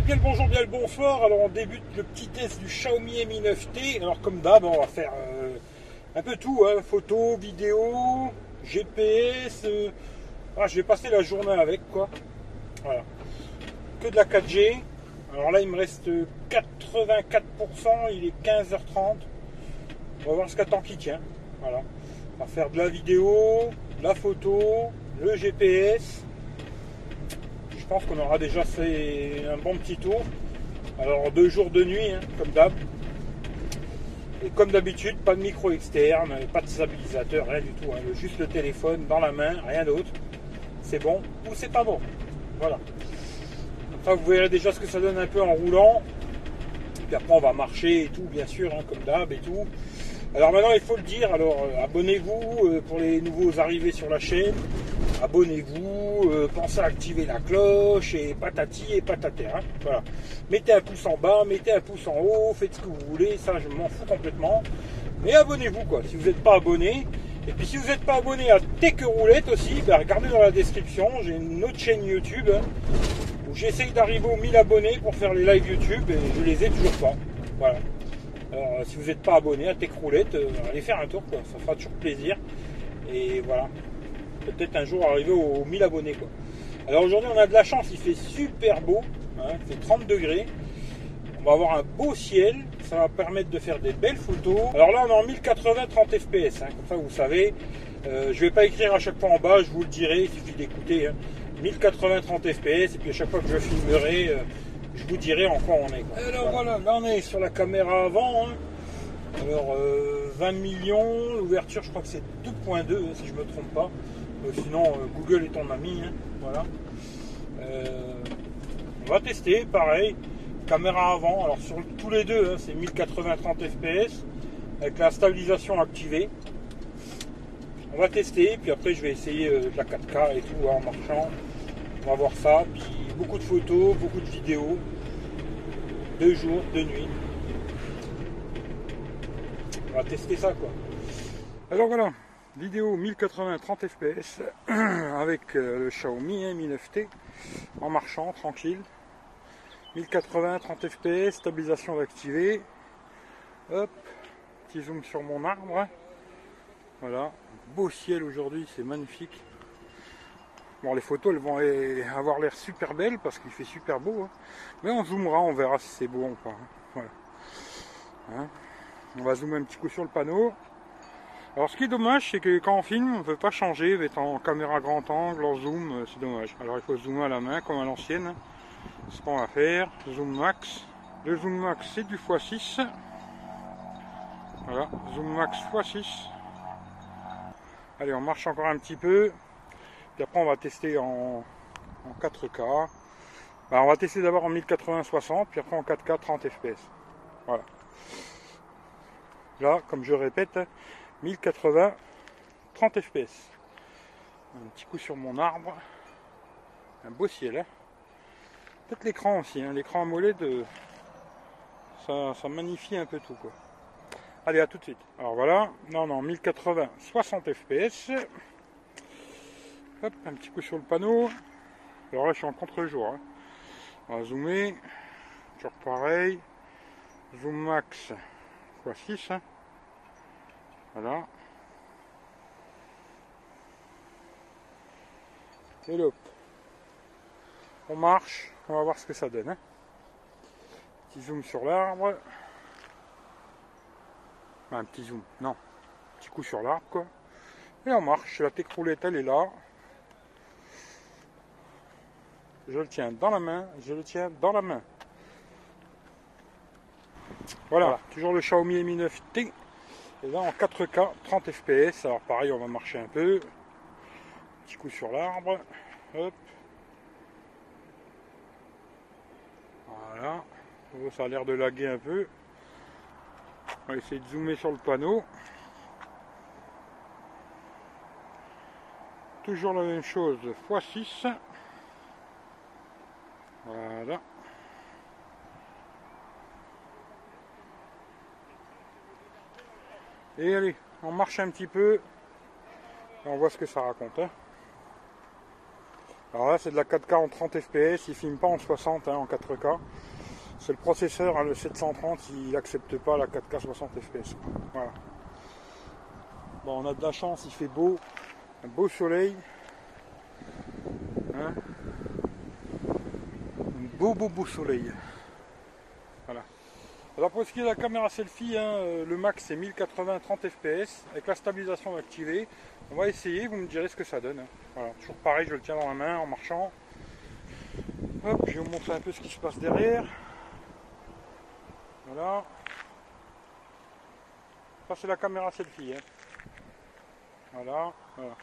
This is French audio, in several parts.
bien le bonjour, bien le bonsoir. Alors on débute le petit test du Xiaomi Mi 9T. Alors comme d'hab, on va faire euh, un peu tout, hein. photo, vidéo, GPS. euh, ah, je vais passer la journée avec quoi. Voilà. Que de la 4G. Alors là il me reste 84%, il est 15h30. On va voir ce qu'attend qui tient. Voilà. On va faire de la vidéo, la photo, le GPS. Qu'on aura déjà fait un bon petit tour. Alors deux jours de nuit, hein, comme d'hab. Et comme d'habitude, pas de micro externe, pas de stabilisateur, rien du tout. hein. Juste le téléphone dans la main, rien d'autre. C'est bon ou c'est pas bon. Voilà. Vous verrez déjà ce que ça donne un peu en roulant. Puis après, on va marcher et tout, bien sûr, hein, comme d'hab et tout. Alors maintenant, il faut le dire. Alors, euh, abonnez-vous euh, pour les nouveaux arrivés sur la chaîne. Abonnez-vous, euh, pensez à activer la cloche et patati et patater. hein. Voilà. Mettez un pouce en bas, mettez un pouce en haut, faites ce que vous voulez. Ça, je m'en fous complètement. Mais abonnez-vous, quoi. Si vous n'êtes pas abonné. Et puis, si vous n'êtes pas abonné à Tech Roulette aussi, ben, regardez dans la description. J'ai une autre chaîne YouTube hein, où j'essaye d'arriver aux 1000 abonnés pour faire les lives YouTube et je les ai toujours pas. Voilà. Alors, euh, si vous n'êtes pas abonné à Tech Roulette, euh, allez faire un tour, quoi. ça fera toujours plaisir. Et voilà, peut-être un jour arriver aux 1000 abonnés. Quoi. Alors aujourd'hui, on a de la chance, il fait super beau, hein, il fait 30 degrés. On va avoir un beau ciel, ça va permettre de faire des belles photos. Alors là, on est en 1080 30 fps, hein, comme ça vous savez. Euh, je vais pas écrire à chaque fois en bas, je vous le dirai, il suffit d'écouter. hein. 1080 30 fps, et puis à chaque fois que je filmerai, euh, je vous dirai en quoi on est. quoi. Alors voilà, là on est sur la caméra avant. hein. Alors euh, 20 millions, l'ouverture je crois que c'est 2.2 hein, si je me trompe pas. Euh, sinon euh, Google est ton ami. hein, Voilà. Euh, on va tester, pareil. Caméra avant, alors sur tous les deux, hein, c'est 1080 30 fps avec la stabilisation activée. On va tester, puis après je vais essayer de la 4K et tout hein, en marchant. On va voir ça, puis beaucoup de photos, beaucoup de vidéos, deux jours, deux nuits. On va tester ça quoi. Alors voilà, vidéo 1080 30 fps avec euh, le Xiaomi hein, Mi 9T en marchant tranquille. 1080 30 fps, stabilisation activée. Hop, petit zoom sur mon arbre. Voilà, beau ciel aujourd'hui, c'est magnifique. Bon, les photos elles vont eh, avoir l'air super belles parce qu'il fait super beau. hein. Mais on zoomera, on verra si c'est beau ou pas. hein. Voilà. On va zoomer un petit coup sur le panneau. Alors ce qui est dommage, c'est que quand on filme, on ne peut pas changer, être en caméra grand angle, en zoom, euh, c'est dommage. Alors il faut zoomer à la main comme à l'ancienne. C'est ce qu'on va faire. Zoom max. Le zoom max c'est du x6. Voilà, zoom max x6. Allez, on marche encore un petit peu. Puis après, on va tester en, en 4K. Bah, on va tester d'abord en 1080-60, puis après en 4K 30 fps. Voilà. Là, comme je répète, 1080 30 fps. Un petit coup sur mon arbre. Un beau ciel. hein. Peut-être l'écran aussi. hein. L'écran AMOLED, euh, ça, ça magnifie un peu tout. quoi. Allez, à tout de suite. Alors voilà, non, non, 1080, 60 fps. Hop, un petit coup sur le panneau. Alors là, je suis en contre-jour. hein. On va zoomer. Toujours pareil. Zoom max x6. hein. Voilà. Et l'op. On marche. On va voir ce que ça donne. hein. Petit zoom sur l'arbre. Enfin, un petit zoom, non. Petit coup sur l'arbre, quoi. Et on marche. La tech roulette, elle est là. Je le tiens dans la main. Je le tiens dans la main. Voilà, toujours le Xiaomi Mi 9T. Et là en 4K, 30 fps. Alors pareil, on va marcher un peu. Petit coup sur l'arbre. Hop. Voilà. Ça a l'air de laguer un peu. On va essayer de zoomer sur le panneau. Toujours la même chose, x6. Voilà. Et allez, on marche un petit peu. Et on voit ce que ça raconte. hein. Alors là, c'est de la 4K en 30 fps, il filme pas en 60, hein, en 4K. C'est le processeur, hein, le 730, il n'accepte pas la 4K 60 fps. Voilà. Bon, on a de la chance, il fait beau, un beau soleil. Un beau beau beau soleil. Alors pour ce qui est de la caméra selfie, hein, euh, le max c'est 1080 30 fps avec la stabilisation activée. On va essayer, vous me direz ce que ça donne. Voilà, toujours pareil, je le tiens dans la main en marchant. Hop, je vais vous montrer un peu ce qui se passe derrière. Voilà. Ça c'est la caméra selfie. Hein. Voilà, voilà.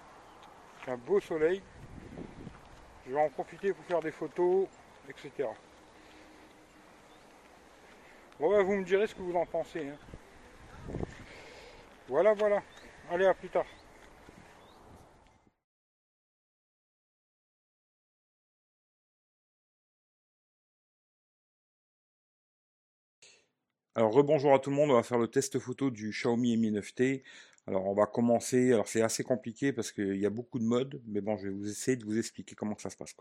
un beau soleil. Je vais en profiter pour faire des photos, etc. Bon bah, vous me direz ce que vous en pensez. Voilà, voilà. Allez, à plus tard. Alors rebonjour à tout le monde, on va faire le test photo du Xiaomi Mi 9T. Alors on va commencer, alors c'est assez compliqué parce qu'il y a beaucoup de modes, mais bon je vais vous essayer de vous expliquer comment ça se passe.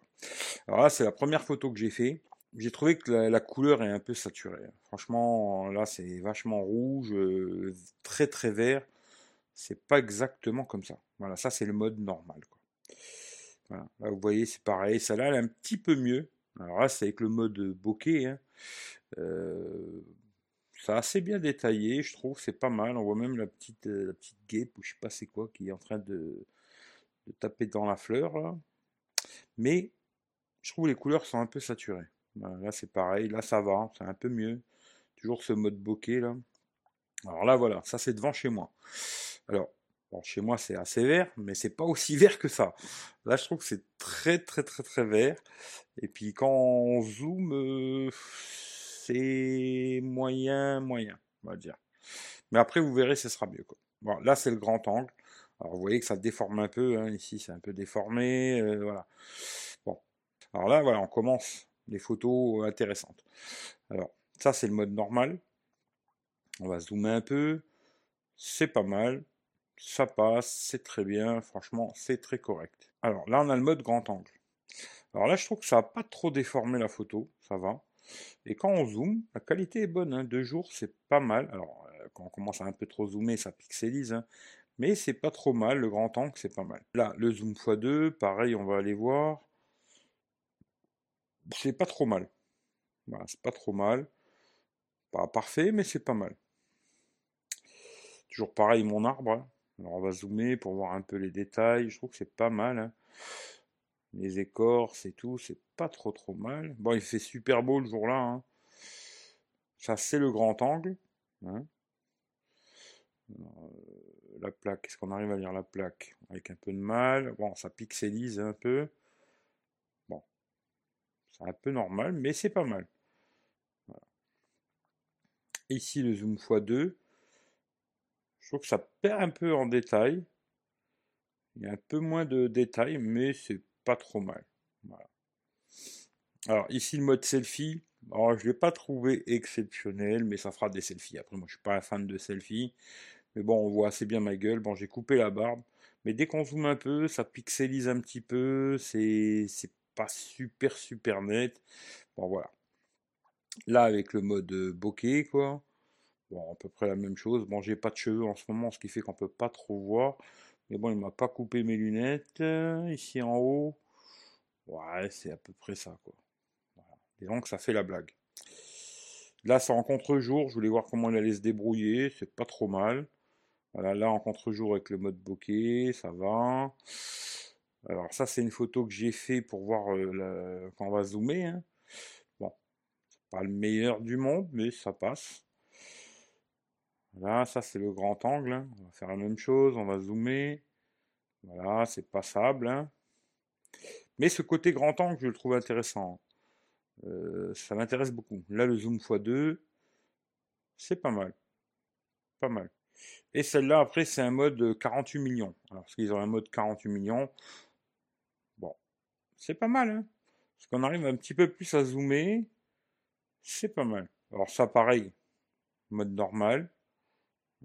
Alors là c'est la première photo que j'ai fait. J'ai trouvé que la, couleur est un peu saturée. Franchement là c'est vachement rouge, euh, très très vert. C'est pas exactement comme ça. Voilà, ça c'est le mode normal. Voilà. Là vous voyez c'est pareil, ça là elle est un petit peu mieux. Alors là c'est avec le mode bokeh. Hein. Euh, c'est assez bien détaillé, je trouve, c'est pas mal. On voit même la petite, euh, la petite guêpe, ou je sais pas c'est quoi, qui est en train de, taper dans la fleur. Mais je trouve les couleurs sont un peu saturées. Là c'est pareil, là ça va, c'est un peu mieux. Toujours ce mode bokeh là. Alors là voilà, ça c'est devant chez moi. Alors, chez moi c'est assez vert, mais c'est pas aussi vert que ça. Là je trouve que c'est très très très très vert. Et puis quand on zoome, euh, c'est moyen, moyen, on va dire. Mais après, vous verrez, ce sera mieux. Quoi. Là, c'est le grand angle. Alors, vous voyez que ça déforme un peu. Hein, ici, c'est un peu déformé. Euh, voilà. Bon. Alors là, voilà, on commence les photos intéressantes. Alors, ça, c'est le mode normal. On va zoomer un peu. C'est pas mal. Ça passe. C'est très bien. Franchement, c'est très correct. Alors, là, on a le mode grand angle. Alors là, je trouve que ça n'a pas trop déformé la photo. Ça va. Et quand on zoome, la qualité est bonne. Hein. Deux jours, c'est pas mal. Alors, euh, quand on commence à un peu trop zoomer, ça pixelise. Hein. Mais c'est pas trop mal. Le grand angle, c'est pas mal. Là, le zoom x2, pareil, on va aller voir. C'est pas trop mal. Voilà, c'est pas trop mal. Pas parfait, mais c'est pas mal. Toujours pareil, mon arbre. Hein. Alors, on va zoomer pour voir un peu les détails. Je trouve que c'est pas mal les écorces et tout, c'est pas trop trop mal. Bon, il fait super beau le jour-là. Hein. Ça, c'est le grand angle. Hein. Euh, la plaque, est-ce qu'on arrive à lire la plaque Avec un peu de mal? Bon, ça pixelise un peu. Un peu normal, mais c'est pas mal. Ici, le zoom x2. Je trouve que ça perd un peu en détail. Il y a un peu moins de détails, mais c'est trop mal. Alors ici le mode selfie, alors, je l'ai pas trouvé exceptionnel, mais ça fera des selfies. Après moi je suis pas un fan de selfie, mais bon on voit assez bien ma gueule. Bon j'ai coupé la barbe, mais dès qu'on zoome un peu, ça pixelise un petit peu, c'est pas super super net. Bon voilà. Là avec le mode bokeh quoi. Bon à peu près la même chose. Bon j'ai pas de cheveux en ce moment, ce qui fait qu'on peut pas trop voir. Mais bon, il m'a pas coupé mes lunettes. Euh, ici en haut. Ouais, c'est à peu près ça, quoi. Et donc, ça fait la blague. Là, c'est en contre-jour. Je voulais voir comment il allait se débrouiller. C'est pas trop mal. Voilà, là, en contre-jour avec le mode bokeh, ça va. Alors, ça, c'est une photo que j'ai fait pour voir quand on va zoomer. Hein. Bon, pas le meilleur du monde, mais ça passe. Voilà, ça c'est le grand angle. Hein. On va faire la même chose, on va zoomer. Voilà, c'est passable. Hein. Mais ce côté grand angle, je le trouve intéressant. Ça m'intéresse beaucoup. Là, le zoom x2, c'est pas mal. Pas mal. Et celle-là, après, c'est un mode 48 millions. Alors, parce qu'ils ont un mode 48 millions. C'est pas mal. Hein parce qu'on arrive un petit peu plus à zoomer. C'est pas mal. Alors ça, pareil, mode normal.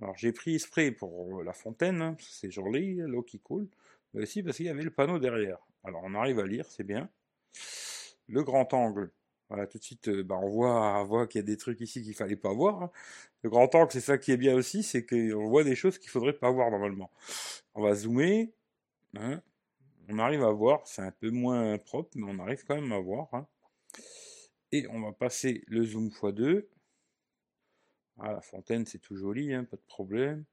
Alors j'ai pris spray pour la fontaine, hein, c'est joli, l'eau qui coule, mais aussi parce qu'il y avait le panneau derrière. Alors on arrive à lire, c'est bien. Le grand angle, voilà, tout de suite, euh, bah, on voit, qu'il y a des trucs ici qu'il fallait pas voir. Hein. Le grand angle, c'est ça qui est bien aussi, c'est qu'on voit des choses qu'il faudrait pas voir normalement. On va zoomer, hein. On arrive à voir, c'est un peu moins propre, mais on arrive quand même à voir. Hein. Et on va passer le zoom x2. Ah, la fontaine, c'est tout joli, hein, pas de problème.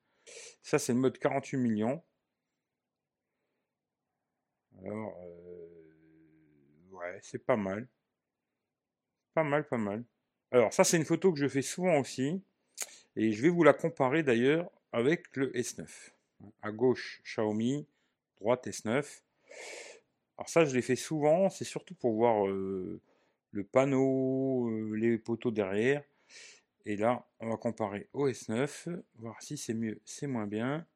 Ça, c'est le mode 48 millions. Alors, euh, ouais, c'est pas mal. Pas mal, pas mal. Alors, ça, c'est une photo que je fais souvent aussi. Et je vais vous la comparer d'ailleurs avec le S9. À gauche, Xiaomi, droite S9. Alors ça, je l'ai fait souvent, c'est surtout pour voir le panneau, les poteaux derrière. Et là, on va comparer au S9, voir si c'est mieux, c'est moins bien.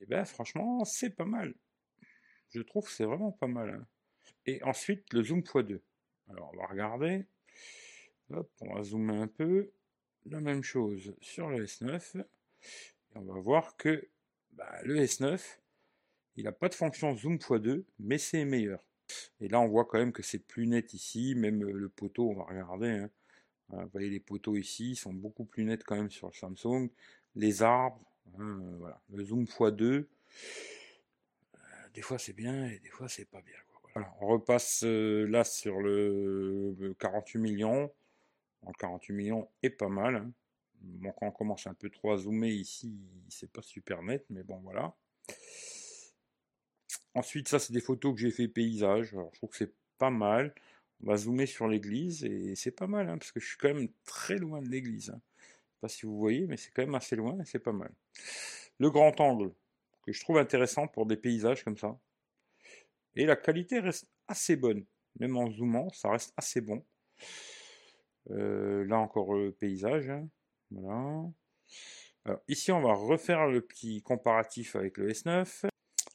Et bien franchement, c'est pas mal. Je trouve que c'est vraiment pas mal. Hein. Et ensuite, le zoom x2. Alors, on va regarder. Hop, on va zoomer un peu. La même chose sur le S9. Et on va voir que bah, le S9, il n'a pas de fonction zoom x2, mais c'est meilleur. Et là, on voit quand même que c'est plus net ici, même euh, le poteau, on va regarder. Hein. vous voyez les poteaux ici, ils sont beaucoup plus nets quand même sur le Samsung. Les arbres, hein, voilà. le zoom x2, euh, des fois c'est bien et des fois c'est pas bien. On repasse euh, là sur le 48 millions. En 48 millions est pas mal. Hein. Bon, quand on commence un peu trop à zoomer ici, c'est pas super net, mais bon voilà. Ensuite, ça, c'est des photos que j'ai fait paysage. Alors, je trouve que c'est pas mal. On va zoomer sur l'église et c'est pas mal, hein, parce que je suis quand même très loin de l'église. Hein. pas si vous voyez, mais c'est quand même assez loin et c'est pas mal. Le grand angle, que je trouve intéressant pour des paysages comme ça. Et la qualité reste assez bonne. Même en zoomant, ça reste assez bon. Euh, là encore le paysage. Hein. Voilà. Alors, ici, on va refaire le petit comparatif avec le S9.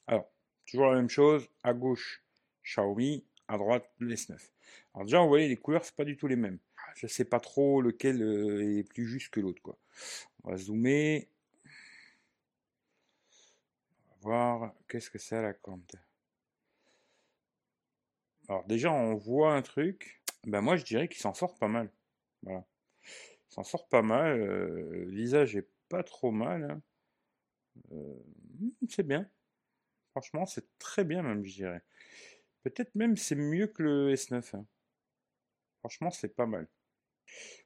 Alors, Toujours la même chose, à gauche Xiaomi, à droite le S9. Alors déjà, vous voyez, les couleurs, c'est pas du tout les mêmes. Je sais pas trop lequel euh, est plus juste que l'autre. quoi. On va zoomer. On va voir qu'est-ce que c'est la compte. Alors déjà, on voit un truc. Ben moi, je dirais qu'il s'en sort pas mal. Voilà. Il s'en sort pas mal. Euh, le visage est pas trop mal. Hein. Euh, c'est bien. Franchement, c'est très bien même, je dirais. Peut-être même c'est mieux que le S9. Hein. Franchement, c'est pas mal.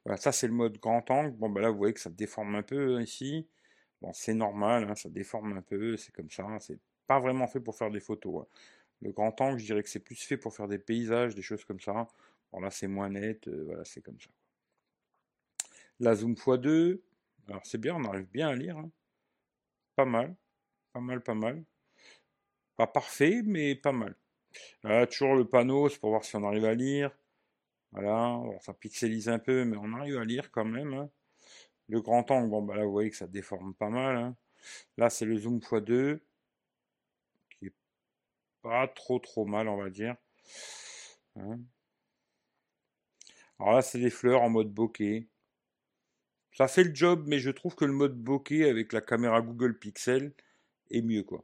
Voilà, ça c'est le mode grand angle. Bon, bah là, vous voyez que ça déforme un peu hein, ici. Bon, c'est normal, hein, ça déforme un peu, c'est comme ça. C'est pas vraiment fait pour faire des photos. Le grand angle, je dirais que c'est plus fait pour faire des paysages, des choses comme ça. Bon, là, c'est moins net, euh, voilà, c'est comme ça. La zoom x2, alors c'est bien, on arrive bien à lire. Pas mal, pas mal, pas mal. Pas parfait, mais pas mal. Là, toujours le panneau, c'est pour voir si on arrive à lire. Voilà, ça pixelise un peu, mais on arrive à lire quand même. Hein. Le grand angle, bon, bah là, vous voyez que ça déforme pas mal. Hein. Là, c'est le zoom x2, qui est pas trop trop mal, on va dire. Hein. Alors là, c'est des fleurs en mode bokeh. Ça fait le job, mais je trouve que le mode bokeh avec la caméra Google Pixel est mieux, quoi.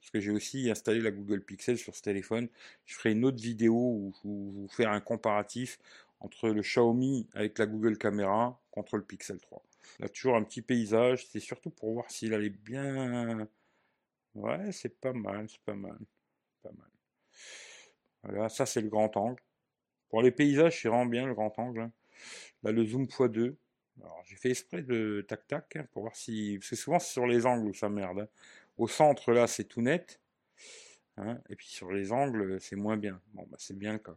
Parce que j'ai aussi installé la Google Pixel sur ce téléphone. Je ferai une autre vidéo où je vais vous faire un comparatif entre le Xiaomi avec la Google Caméra contre le Pixel 3. Là, toujours un petit paysage, c'est surtout pour voir s'il allait bien. Ouais, c'est pas mal, c'est pas mal. Pas mal. Voilà, ça c'est le grand angle. Pour les paysages, c'est vraiment bien le grand angle. Là, le zoom x2. Alors, j'ai fait exprès de tac-tac hein, pour voir si. Parce que souvent, c'est sur les angles où ça merde. Hein. Au centre, là, c'est tout net. Hein, et puis sur les angles, c'est moins bien. Bon, bah, c'est bien le cas.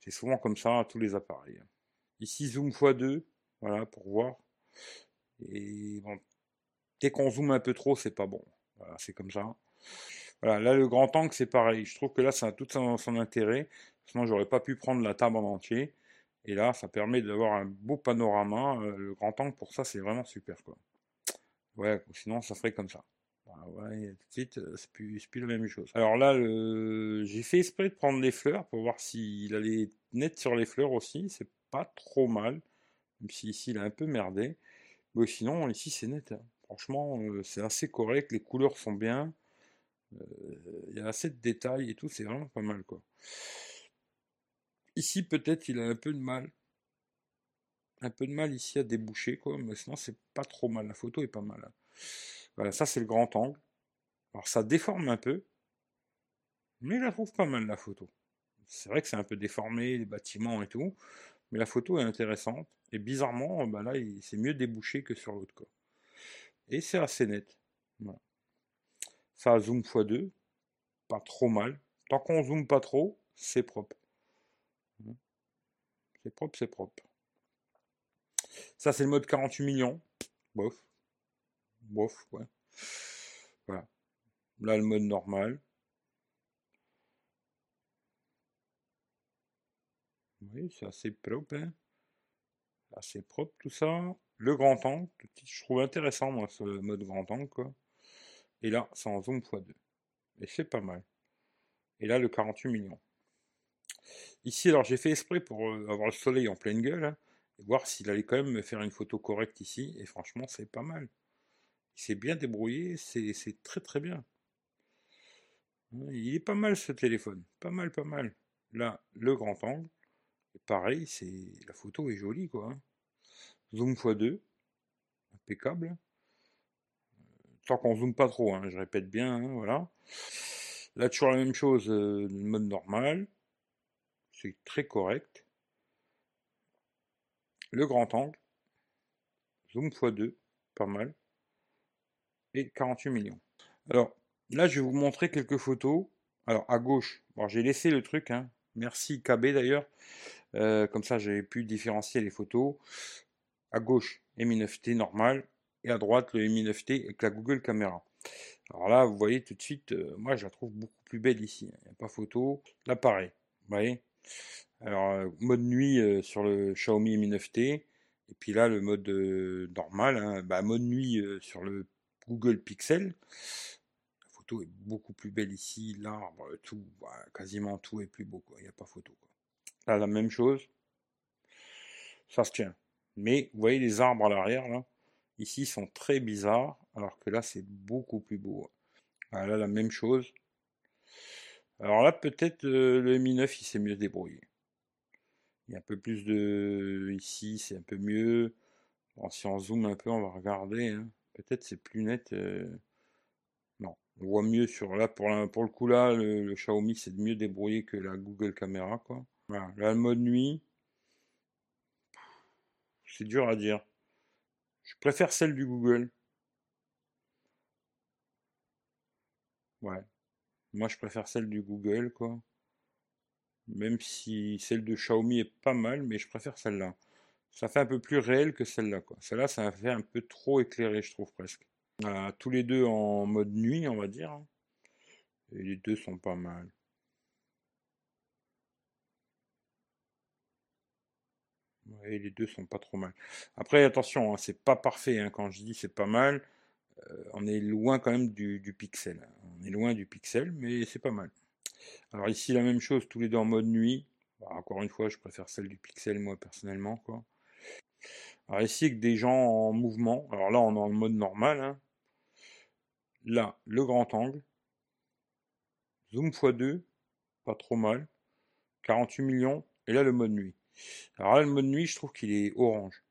C'est souvent comme ça à tous les appareils. Ici, zoom x2, voilà, pour voir. Et bon, dès qu'on zoome un peu trop, c'est pas bon. C'est comme ça. Voilà, là, le grand angle, c'est pareil. Je trouve que là, ça a tout son, intérêt. Sinon, j'aurais pas pu prendre la table en entier. Et là, ça permet d'avoir un beau panorama. Euh, le grand angle, pour ça, c'est vraiment super. Quoi. Ouais, sinon, ça ferait comme ça. Ah tout de suite, euh, c'est plus, la même chose. Alors là, j'ai fait esprit de prendre les fleurs pour voir s'il allait net sur les fleurs aussi. C'est pas trop mal, même si ici il a un peu merdé. Mais sinon, ici, c'est net. hein. Franchement, euh, c'est assez correct. Les couleurs sont bien. Euh, Il y a assez de détails et tout. C'est vraiment pas mal. Ici, peut-être, il a un peu de mal. Un peu de mal ici à déboucher, quoi. Mais sinon, c'est pas trop mal. La photo est pas mal. Voilà, ça, c'est le grand angle. Alors, ça déforme un peu. Mais je la trouve pas mal, la photo. C'est vrai que c'est un peu déformé, les bâtiments et tout. Mais la photo est intéressante. Et bizarrement, bah là, c'est mieux débouché que sur l'autre, quoi. Et c'est assez net. Voilà. Ça zoom x2, pas trop mal. Tant qu'on zoome pas trop, c'est propre. C'est propre, c'est propre. Ça, c'est le mode 48 millions. Bof. Bof, ouais. Voilà. Là, le mode normal. Oui, c'est assez propre, hein. Assez propre tout ça. Le grand angle, je trouve intéressant, moi, ce mode grand angle. Et là, c'est en zoom x2. Et c'est pas mal. Et là, le 48 millions. Ici, alors j'ai fait exprès pour euh, avoir le soleil en pleine gueule, hein, et voir s'il allait quand même me faire une photo correcte ici. Et franchement, c'est pas mal. Il s'est bien débrouillé, c'est très très bien. Ouais, Il est pas mal ce téléphone. Pas mal, pas mal. Là, le grand angle. Pareil, c'est la photo est jolie, quoi. hein. Zoom x2. Impeccable. Tant qu'on zoome pas trop, hein, je répète bien, hein, voilà. Là, toujours la même chose, euh, mode normal. C'est très correct. Le grand angle. Zoom x2. Pas mal. Et 48 millions. Alors, là, je vais vous montrer quelques photos. Alors, à gauche, bon, j'ai laissé le truc, hein. Merci KB d'ailleurs. Euh, comme ça, j'avais pu différencier les photos. À gauche, Mi9T normal. Et à droite, le Mi9T avec la Google Caméra. Alors là, vous voyez tout de suite, euh, moi, je la trouve beaucoup plus belle ici. Il n'y a pas photo. Là, pareil. Vous voyez Alors, euh, mode nuit sur le Xiaomi Mi 9T. Et puis là, le mode normal, hein, bah, mode nuit sur le Google Pixel. La photo est beaucoup plus belle ici, l'arbre, tout, bah, quasiment tout est plus beau. Il n'y a pas photo. Là, la même chose. Ça se tient. Mais vous voyez les arbres à l'arrière, là, ici, sont très bizarres, alors que là, c'est beaucoup plus beau. Ah, là, la même chose. Alors là, peut-être euh, le Mi 9, il s'est mieux débrouillé. Il y a un peu plus de... Ici, c'est un peu mieux. Bon, si on zoome un peu, on va regarder. hein. Peut-être c'est plus net. euh, Non, on voit mieux sur là. Pour, la- pour le coup, là, le, Xiaomi, c'est mieux débrouillé que la Google Caméra, quoi. Voilà. Là, mode nuit, c'est dur à dire. Je préfère celle du Google. Ouais. Moi, je préfère celle du Google, quoi. Même si celle de Xiaomi est pas mal, mais je préfère celle-là. Ça fait un peu plus réel que celle-là. Celle-là, ça fait un peu trop éclairé, je trouve presque. Tous les deux en mode nuit, on va dire. hein. Et les deux sont pas mal. Ouais, les deux sont pas trop mal. Après, attention, hein, c'est pas parfait. hein. Quand je dis c'est pas mal, euh, on est loin quand même du, pixel. On est loin du pixel, mais c'est pas mal. Alors ici, la même chose, tous les deux en mode nuit. Bah, encore une fois, je préfère celle du pixel, moi, personnellement, quoi. Alors ici, avec des gens en mouvement. Alors là, on est en mode normal. hein. Là, le grand angle. Zoom x2, pas trop mal. 48 millions. Et là, le mode nuit. Alors là, le mode nuit, je trouve qu'il est orange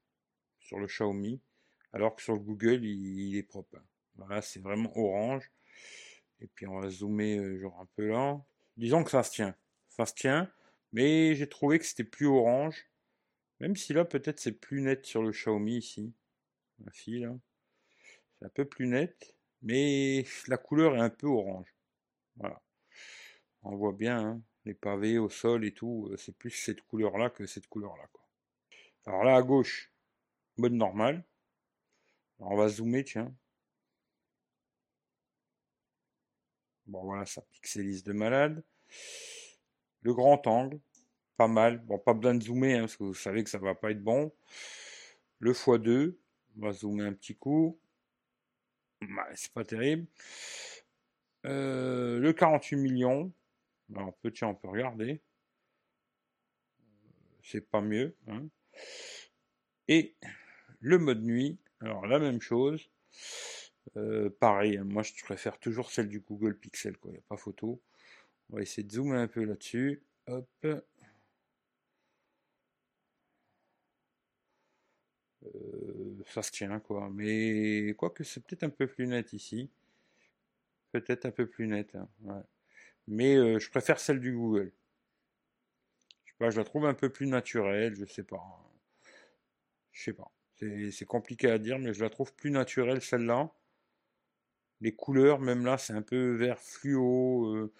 sur le Xiaomi, alors que sur le Google, il, est propre. Voilà, c'est vraiment orange. Et puis on va zoomer euh, genre un peu là. Disons que ça se tient. Ça se tient, mais j'ai trouvé que c'était plus orange. Même si là, peut-être c'est plus net sur le Xiaomi ici. La fille. C'est un peu plus net, mais la couleur est un peu orange. Voilà. On voit bien, hein, les pavés au sol et tout, euh, c'est plus cette couleur-là que cette couleur-là. Alors là, à gauche, mode normal. Alors, on va zoomer, tiens. Bon, voilà, ça pixelise de malade. Le grand angle, pas mal. Bon, pas besoin de zoomer, hein, parce que vous savez que ça va pas être bon. Le x2, on va zoomer un petit coup. C'est pas terrible. Euh, le 48 millions. Alors, on peut, tiens, on peut regarder. C'est pas mieux. hein. Et le mode nuit. Alors la même chose. Euh, pareil, hein, moi je préfère toujours celle du Google Pixel, quoi. Il n'y a pas photo. On va essayer de zoomer un peu là-dessus. Hop. Ça se tient, quoi. Mais quoique c'est peut-être un peu plus net ici. Peut-être un peu plus net. Hein, Mais euh, je préfère celle du Google. Je sais pas, je la trouve un peu plus naturelle, je sais pas. Je sais pas. C'est compliqué à dire, mais je la trouve plus naturelle celle-là. Les couleurs, même là, c'est un peu vert fluo. Euh,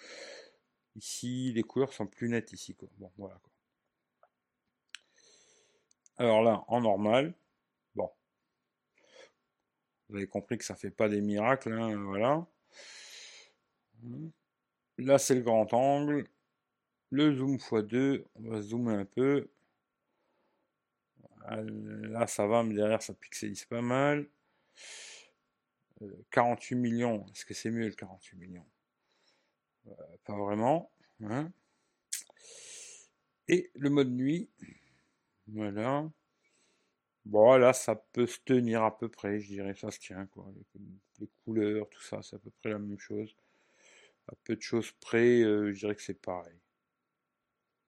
ici, les couleurs sont plus nettes ici. Quoi. Bon, voilà. Quoi. Alors là, en normal. Vous avez compris que ça fait pas des miracles, hein, voilà. Là, c'est le grand angle. Le zoom x2, on va zoomer un peu. Là, ça va, mais derrière, ça pixelise pas mal. 48 euh, millions, est-ce que c'est mieux le 48 millions? Euh, Pas vraiment. Hein. Et le mode nuit, voilà. Bon, là, ça peut se tenir à peu près, je dirais, ça se tient, quoi. Les, couleurs, tout ça, c'est à peu près la même chose. À peu de choses près, euh, je dirais que c'est pareil.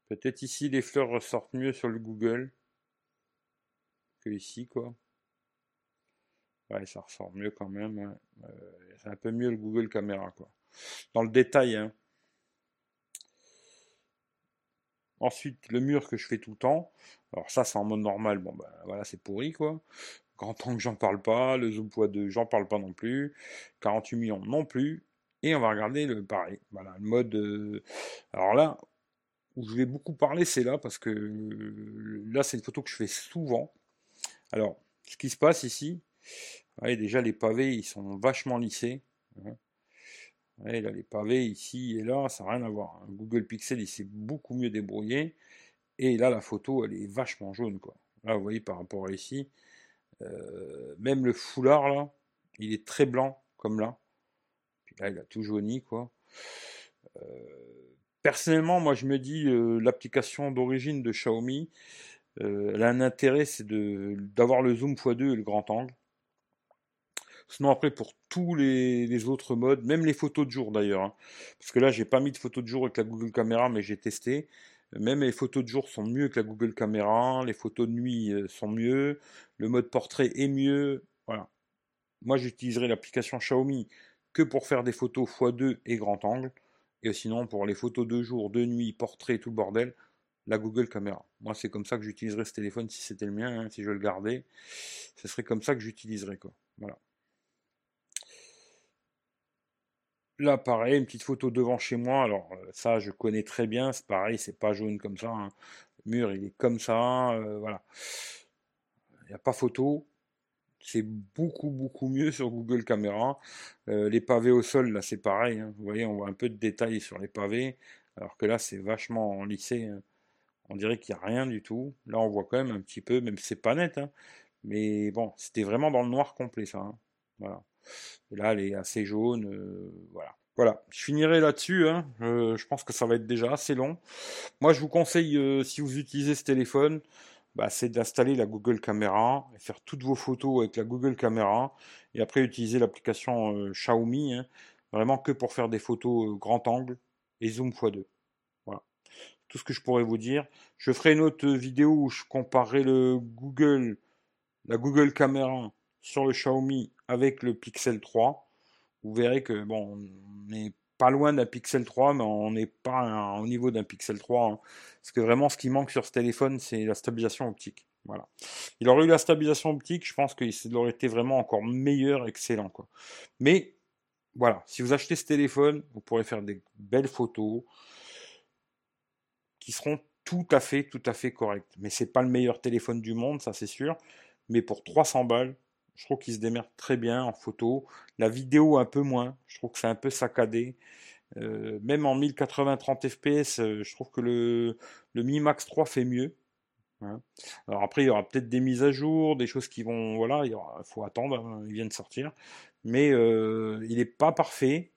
Peut-être ici, les fleurs ressortent mieux sur le Google que ici, quoi. Ouais, ça ressort mieux quand même. Euh, c'est un peu mieux le Google Caméra, quoi. Dans le détail, hein. Ensuite, le mur que je fais tout le temps. Alors ça, c'est en mode normal. Bon, ben voilà, c'est pourri, quoi. Grand angle, j'en parle pas. Le zoom x2, j'en parle pas non plus. 48 millions non plus. Et on va regarder le pareil. Voilà, le mode. Euh, alors là, où je vais beaucoup parler, c'est là, parce que là, c'est une photo que je fais souvent. Alors, ce qui se passe ici, déjà les pavés, ils sont vachement lissés. Hein. là, les pavés ici et là, ça n'a rien à voir. Hein. Google Pixel, il s'est beaucoup mieux débrouillé. Et là, la photo, elle est vachement jaune, quoi. Là, vous voyez, par rapport à ici, euh, même le foulard, là, il est très blanc, comme là. Puis là, il a tout jauni, quoi. Euh, personnellement, moi, je me dis, euh, l'application d'origine de Xiaomi, elle a un intérêt, c'est d'avoir le zoom x2 et le grand angle. Sinon après pour tous les, autres modes, même les photos de jour d'ailleurs, hein. parce que là j'ai pas mis de photos de jour avec la Google Caméra, mais j'ai testé. Même les photos de jour sont mieux que la Google Caméra, les photos de nuit euh, sont mieux, le mode portrait est mieux. Voilà. Moi j'utiliserai l'application Xiaomi que pour faire des photos x2 et grand angle. Et sinon pour les photos de jour, de nuit, portrait, tout le bordel, la Google Caméra. Moi c'est comme ça que j'utiliserai ce téléphone si c'était le mien, hein, si je le gardais. Ce serait comme ça que j'utiliserais quoi. Voilà. Là, pareil, une petite photo devant chez moi. Alors, euh, ça, je connais très bien. C'est pareil, c'est pas jaune comme ça. Hein. Le mur, il est comme ça. Euh, voilà. Il n'y a pas photo. C'est beaucoup, beaucoup mieux sur Google Caméra. Euh, les pavés au sol, là, c'est pareil. Hein. Vous voyez, on voit un peu de détails sur les pavés. Alors que là, c'est vachement lissé. Hein. On dirait qu'il n'y a rien du tout. Là, on voit quand même un petit peu, même si c'est pas net. Mais bon, c'était vraiment dans le noir complet, ça. Voilà. Là, elle est assez jaune. Euh, voilà. Voilà, je finirai là-dessus. Hein. je pense que ça va être déjà assez long. Moi, je vous conseille, euh, si vous utilisez ce téléphone, bah, c'est d'installer la Google Caméra et faire toutes vos photos avec la Google Caméra. Et après, utiliser l'application euh, Xiaomi, hein. vraiment que pour faire des photos grand angle et zoom x2. Voilà. Tout ce que je pourrais vous dire. Je ferai une autre vidéo où je comparerai le Google, la Google Caméra sur le Xiaomi avec le Pixel 3. Vous verrez que bon, on n'est pas loin d'un Pixel 3, mais on n'est pas au niveau d'un Pixel 3. Hein. Parce que vraiment, ce qui manque sur ce téléphone, c'est la stabilisation optique. Voilà. Il aurait eu la stabilisation optique, je pense qu'il aurait été vraiment encore meilleur, excellent. Mais voilà, si vous achetez ce téléphone, vous pourrez faire des belles photos qui seront tout à fait, tout à fait correctes. Mais c'est pas le meilleur téléphone du monde, ça c'est sûr. Mais pour 300 balles, je trouve qu'il se démerde très bien en photo. La vidéo un peu moins. Je trouve que c'est un peu saccadé. Euh, même en 1080 30 fps, je trouve que le, Mi Max 3 fait mieux. Hein. Alors après, il y aura peut-être des mises à jour, des choses qui vont, voilà, il faut attendre, hein, ils viennent sortir. Mais euh, il n'est pas parfait,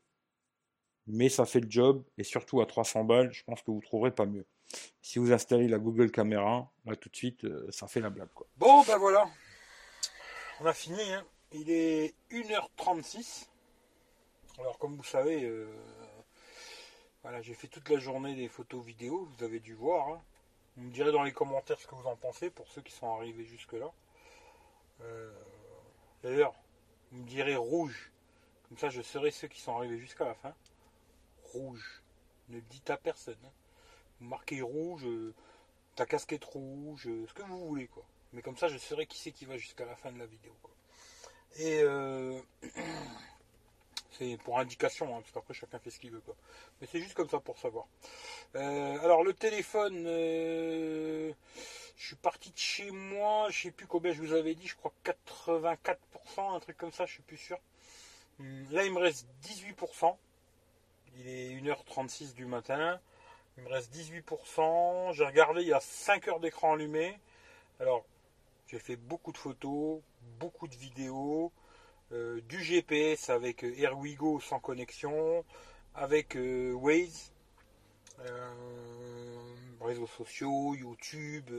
mais ça fait le job et surtout à 300 balles, je pense que vous trouverez pas mieux. Si vous installez la Google Caméra, là tout de suite, euh, ça fait la blague. Bon ben voilà, On a fini, hein. il est 1h36. Alors comme vous savez, euh, voilà, j'ai fait toute la journée des photos vidéos, vous avez dû voir. Hein. Vous me direz dans les commentaires ce que vous en pensez pour ceux qui sont arrivés jusque là. Euh, d'ailleurs, vous me direz rouge. Comme ça je serai ceux qui sont arrivés jusqu'à la fin. Rouge. Ne dites à personne. Hein. Vous marquez rouge, euh, ta casquette rouge, ce que vous voulez quoi. Mais comme ça, je saurai qui c'est qui va jusqu'à la fin de la vidéo. Et euh, c'est pour indication, hein, parce qu'après chacun fait ce qu'il veut. Quoi. Mais c'est juste comme ça pour savoir. Euh, alors le téléphone, euh, je suis parti de chez moi, je sais plus combien je vous avais dit, je crois 84%, un truc comme ça, je suis plus sûr. Hum, là, il me reste 18%. Il est 1h36 du matin. Il me reste 18%. J'ai regardé, il y a 5 heures d'écran allumé. Alors, j'ai fait beaucoup de photos, beaucoup de vidéos, euh, du GPS avec euh, AirWigo sans connexion, avec euh, Waze, réseaux sociaux, YouTube,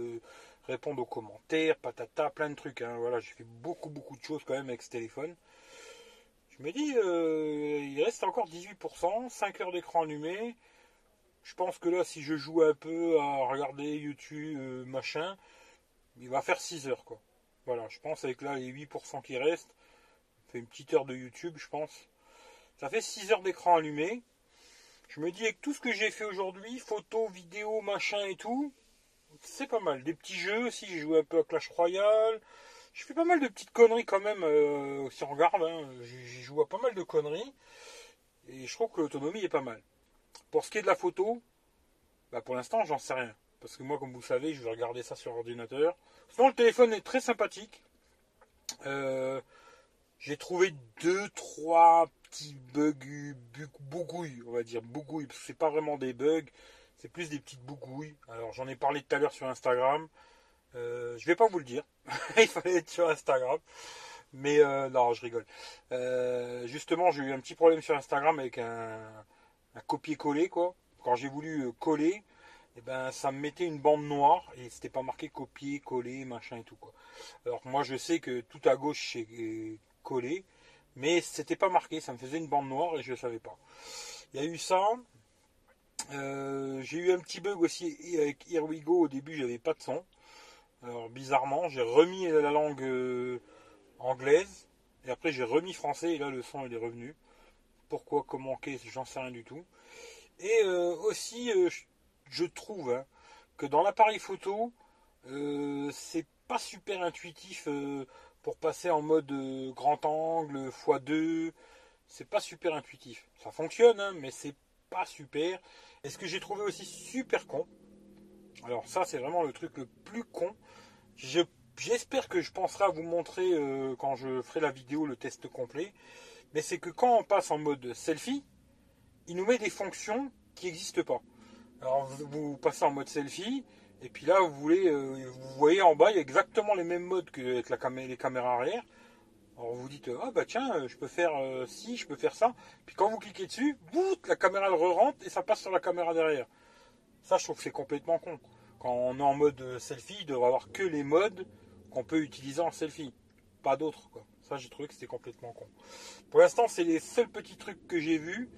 répondre aux commentaires, patata, plein de trucs. Hein. Voilà, j'ai fait beaucoup beaucoup de choses quand même avec ce téléphone. Je me dis, il reste encore 18%, 5 heures d'écran allumé. Je pense que là, si je joue un peu à regarder YouTube, machin, il va faire 6 heures quoi. Voilà, je pense avec là les 8% qui restent, fait une petite heure de YouTube, je pense. Ça fait 6 heures d'écran allumé. Je me dis avec tout ce que j'ai fait aujourd'hui, photos, vidéos, machin et tout, c'est pas mal. Des petits jeux aussi, j'ai joué un peu à Clash Royale. Je fais pas mal de petites conneries quand même, euh, si on regarde. Hein. J'ai joué à pas mal de conneries. Et je trouve que l'autonomie est pas mal. Pour ce qui est de la photo, bah pour l'instant, j'en sais rien. Parce que moi, comme vous savez, je vais regarder ça sur ordinateur. Sinon, le téléphone est très sympathique. Euh, j'ai trouvé deux, trois petits bugs, bougouilles, on va dire, bougouilles, parce que c'est pas vraiment des bugs, c'est plus des petites bougouilles. Alors, j'en ai parlé tout à l'heure sur Instagram. Euh, je vais pas vous le dire. Il fallait être sur Instagram. Mais euh, non, je rigole. Euh, justement, j'ai eu un petit problème sur Instagram avec un, un copier-coller, quoi. Quand j'ai voulu coller, et eh ben ça me mettait une bande noire et c'était pas marqué copier, coller, machin et tout quoi. Alors moi je sais que tout à gauche c'est collé, mais c'était pas marqué, ça me faisait une bande noire et je ne savais pas. Il y a eu ça. Euh, j'ai eu un petit bug aussi avec Here We Go. Au début, j'avais pas de son. Alors bizarrement, j'ai remis la langue euh, anglaise et après j'ai remis français et là le son il est revenu. Pourquoi, comment, qu'est-ce, j'en sais rien du tout. Et euh, aussi, trouve hein, que dans l'appareil photo, euh, c'est pas super intuitif euh, pour passer en mode euh, grand angle x2. C'est pas super intuitif. Ça fonctionne, hein, mais c'est pas super. Et ce que j'ai trouvé aussi super con, alors ça c'est vraiment le truc le plus con. J'espère que je penserai à vous montrer quand je ferai la vidéo le test complet. Mais c'est que quand on passe en mode selfie, il nous met des fonctions qui n'existent pas. Alors vous passez en mode selfie, et puis là vous voulez, euh, vous voyez en bas, il y a exactement les mêmes modes que avec la les caméras arrière. Alors vous dites, ah bah tiens, je peux faire euh, ci, je peux faire ça. Puis quand vous cliquez dessus, bout, la caméra elle re-rentre et ça passe sur la caméra derrière. Ça je trouve que c'est complètement con. Quand on est en mode selfie, il devrait avoir que les modes qu'on peut utiliser en selfie. Pas d'autres quoi. Ça j'ai trouvé que c'était complètement con. Pour l'instant c'est les seuls petits trucs que j'ai vus.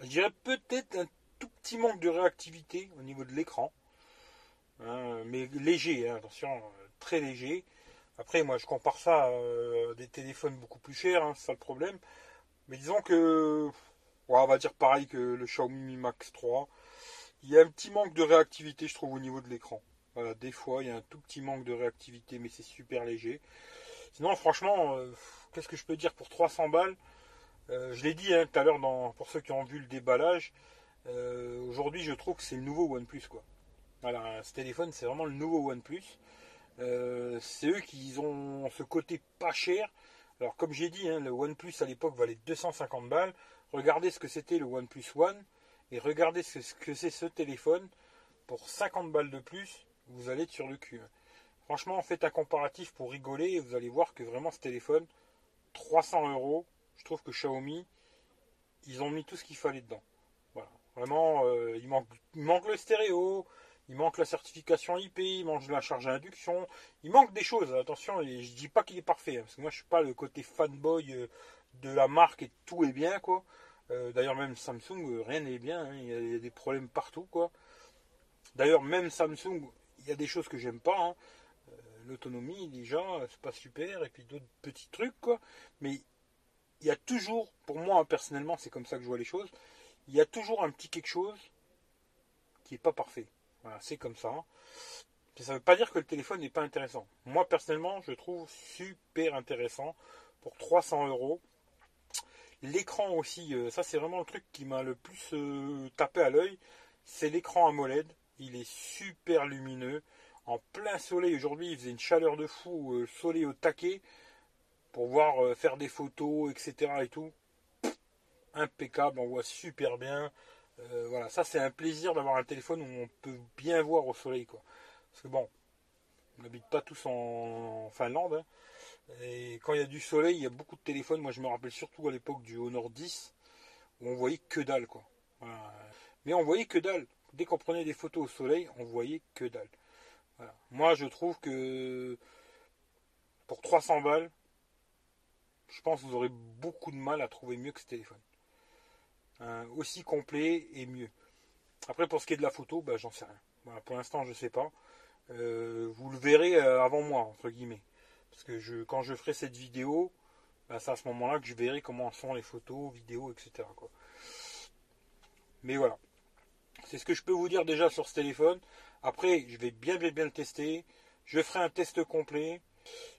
Je dirais peut-être un tout petit manque de réactivité au niveau de l'écran. Hein, mais léger, hein, attention, euh, très léger. Après, moi, je compare ça à euh, des téléphones beaucoup plus chers, hein, c'est ça le problème. Mais disons que, on va dire pareil que le Xiaomi Mi Max 3. Il y a un petit manque de réactivité, je trouve, au niveau de l'écran. Voilà, des fois, il y a un tout petit manque de réactivité, mais c'est super léger. Sinon, franchement, euh, qu'est-ce que je peux dire pour 300 balles? Je l'ai dit tout à l'heure pour ceux qui ont vu le déballage. Euh, aujourd'hui, je trouve que c'est le nouveau OnePlus. Quoi. Voilà, ce téléphone, c'est vraiment le nouveau OnePlus. Euh, c'est eux qui ont ce côté pas cher. Alors, comme j'ai dit, hein, le OnePlus à l'époque valait 250 balles. Regardez ce que c'était le OnePlus One et regardez ce que c'est ce téléphone. Pour 50 balles de plus, vous allez être sur le cul. Franchement, faites un comparatif pour rigoler et vous allez voir que vraiment ce téléphone, 300 euros, je trouve que Xiaomi, ils ont mis tout ce qu'il fallait dedans. Vraiment, euh, il, manque, le stéréo, il manque la certification IP, il manque la charge à induction, il manque des choses. Attention, et je dis pas qu'il est parfait, hein, parce que moi je suis pas le côté fanboy euh, de la marque et tout est bien quoi. Euh, d'ailleurs même Samsung, rien n'est bien, hein, il, y a, des problèmes partout quoi. D'ailleurs même Samsung, il y a des choses que j'aime pas. Hein. L'autonomie déjà, c'est pas super, et puis d'autres petits trucs quoi. Mais il y a toujours, pour moi personnellement, c'est comme ça que je vois les choses, il y a toujours un petit quelque chose qui n'est pas parfait. Voilà, c'est comme ça. Ça ne veut pas dire que le téléphone n'est pas intéressant. Moi, personnellement, je trouve super intéressant pour 300 euros. L'écran aussi, euh, ça c'est vraiment le truc qui m'a le plus euh, tapé à l'œil. C'est l'écran AMOLED. Il est super lumineux. En plein soleil, aujourd'hui, il faisait une chaleur de fou, euh, soleil au taquet, pour voir faire des photos, etc. et. Impeccable, on voit super bien. Euh, voilà, ça c'est un plaisir d'avoir un téléphone où on peut bien voir au soleil, quoi. Parce que bon, on n'habite pas tous en, Finlande. Hein. Et quand il y a du soleil, il y a beaucoup de téléphones. Moi, je me rappelle surtout à l'époque du Honor 10, où on voyait que dalle, quoi. Mais on voyait que dalle. Dès qu'on prenait des photos au soleil, on voyait que dalle. Moi, je trouve que pour 300 balles, je pense que vous aurez beaucoup de mal à trouver mieux que ce téléphone. Hein, aussi complet et mieux. Après, pour ce qui est de la photo, bah, j'en sais rien. pour l'instant, je ne sais pas. Euh, vous le verrez euh, avant moi, entre guillemets. Parce que je, quand je ferai cette vidéo, bah, c'est à ce moment-là que je verrai comment sont les photos, vidéos, etc. Mais voilà. C'est ce que je peux vous dire déjà sur ce téléphone. Après, je vais bien bien bien le tester. Je ferai un test complet.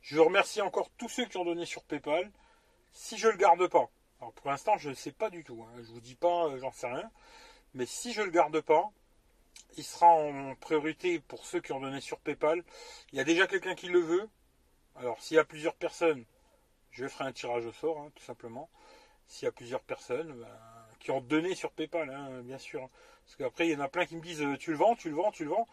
Je remercie encore tous ceux qui ont donné sur PayPal. Si je ne le garde pas, alors pour l'instant, je ne sais pas du tout. Hein. Je vous dis pas, euh, j'en sais rien. Mais si je le garde pas, il sera en priorité pour ceux qui ont donné sur PayPal. Il y a déjà quelqu'un qui le veut. Alors s'il y a plusieurs personnes, je ferai un tirage au sort, hein, tout simplement. S'il y a plusieurs personnes ben, qui ont donné sur PayPal, hein, bien sûr. Parce qu'après, il y en a plein qui me disent euh, tu le vends, tu le vends, tu le vends.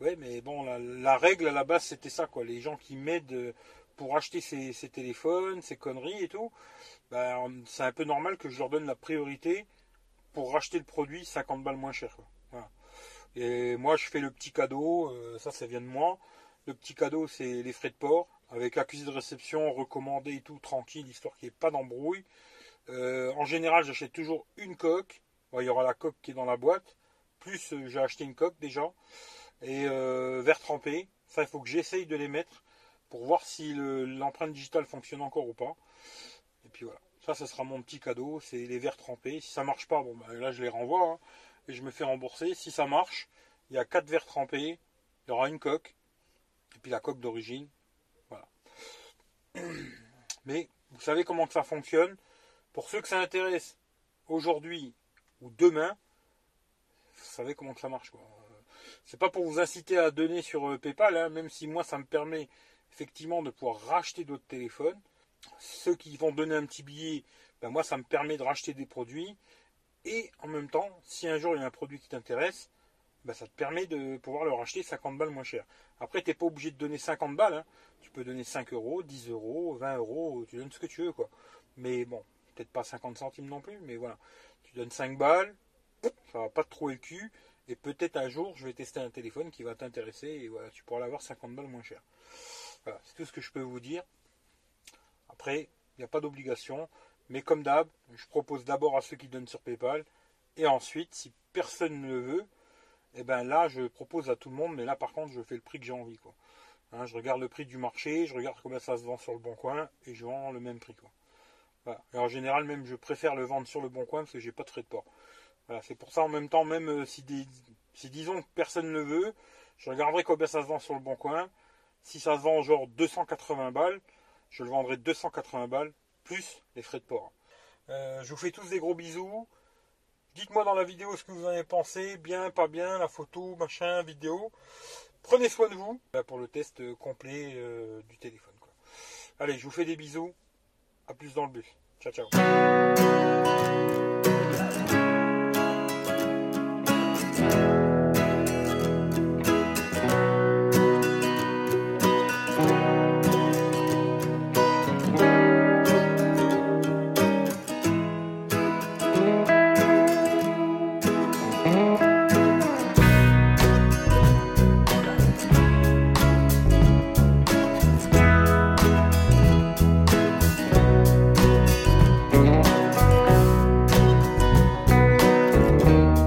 Ouais, mais bon, la, la règle à la base, c'était ça, quoi. Les gens qui m'aident euh, pour acheter ces, téléphones, ces conneries et tout, ben, c'est un peu normal que je leur donne la priorité pour racheter le produit 50 balles moins cher. Et moi, je fais le petit cadeau, euh, ça, ça vient de moi. Le petit cadeau, c'est les frais de port, avec l'accusé de réception recommandé et tout, tranquille, histoire qu'il n'y ait pas d'embrouille. Euh, en général, j'achète toujours une coque. il y aura la coque qui est dans la boîte. Plus, euh, j'ai acheté une coque déjà. Et verre trempé. Ça, il faut que j'essaye de les mettre pour voir si l'empreinte digitale fonctionne encore ou pas. Ça, ce sera mon petit cadeau. C'est les verres trempés. Si ça marche pas, bon, bah, là, je les renvoie. Hein, et je me fais rembourser. Si ça marche, il y a quatre verres trempés. Il y aura une coque. Et puis la coque d'origine. Voilà. Mais vous savez comment que ça fonctionne? Pour ceux que ça intéresse, aujourd'hui ou demain, vous savez comment que ça marche. C'est pas pour vous inciter à donner sur euh, PayPal, hein, même si moi ça me permet effectivement de pouvoir racheter d'autres téléphones. Ceux qui vont donner un petit billet, ben moi ça me permet de racheter des produits. Et en même temps, si un jour il y a un produit qui t'intéresse, ben ça te permet de pouvoir le racheter 50 balles moins cher. Après, tu n'es pas obligé de donner 50 balles. Hein. Tu peux donner 5 euros, 10 euros, 20 euros, tu donnes ce que tu veux. quoi. Mais bon, peut-être pas 50 centimes non plus, mais voilà. Tu donnes 5 balles, ça va pas te trouver le cul. Et peut-être un jour, je vais tester un téléphone qui va t'intéresser et voilà, tu pourras l'avoir 50 balles moins cher c'est tout ce que je peux vous dire. Après, il n'y a pas d'obligation. Mais comme d'hab, je propose d'abord à ceux qui donnent sur PayPal. Et ensuite, si personne ne le veut, et eh ben là, je propose à tout le monde. Mais là, par contre, je fais le prix que j'ai envie. Quoi. Hein, je regarde le prix du marché, je regarde combien ça se vend sur le bon coin. Et je vends le même prix. Quoi. Et en général, même, je préfère le vendre sur le bon coin parce que j'ai pas de frais de port. Voilà, c'est pour ça, en même temps, même euh, si, si disons que personne ne veut, je regarderai combien ça se vend sur le bon coin. Si ça se vend genre 280 balles, je le vendrai 280 balles plus les frais de port. Euh, je vous fais tous des gros bisous. Dites-moi dans la vidéo ce que vous en avez pensé, bien, pas bien, la photo, machin, vidéo. Prenez soin de vous pour le test complet euh, du téléphone. Allez, je vous fais des bisous. A plus dans le bus. Ciao, ciao.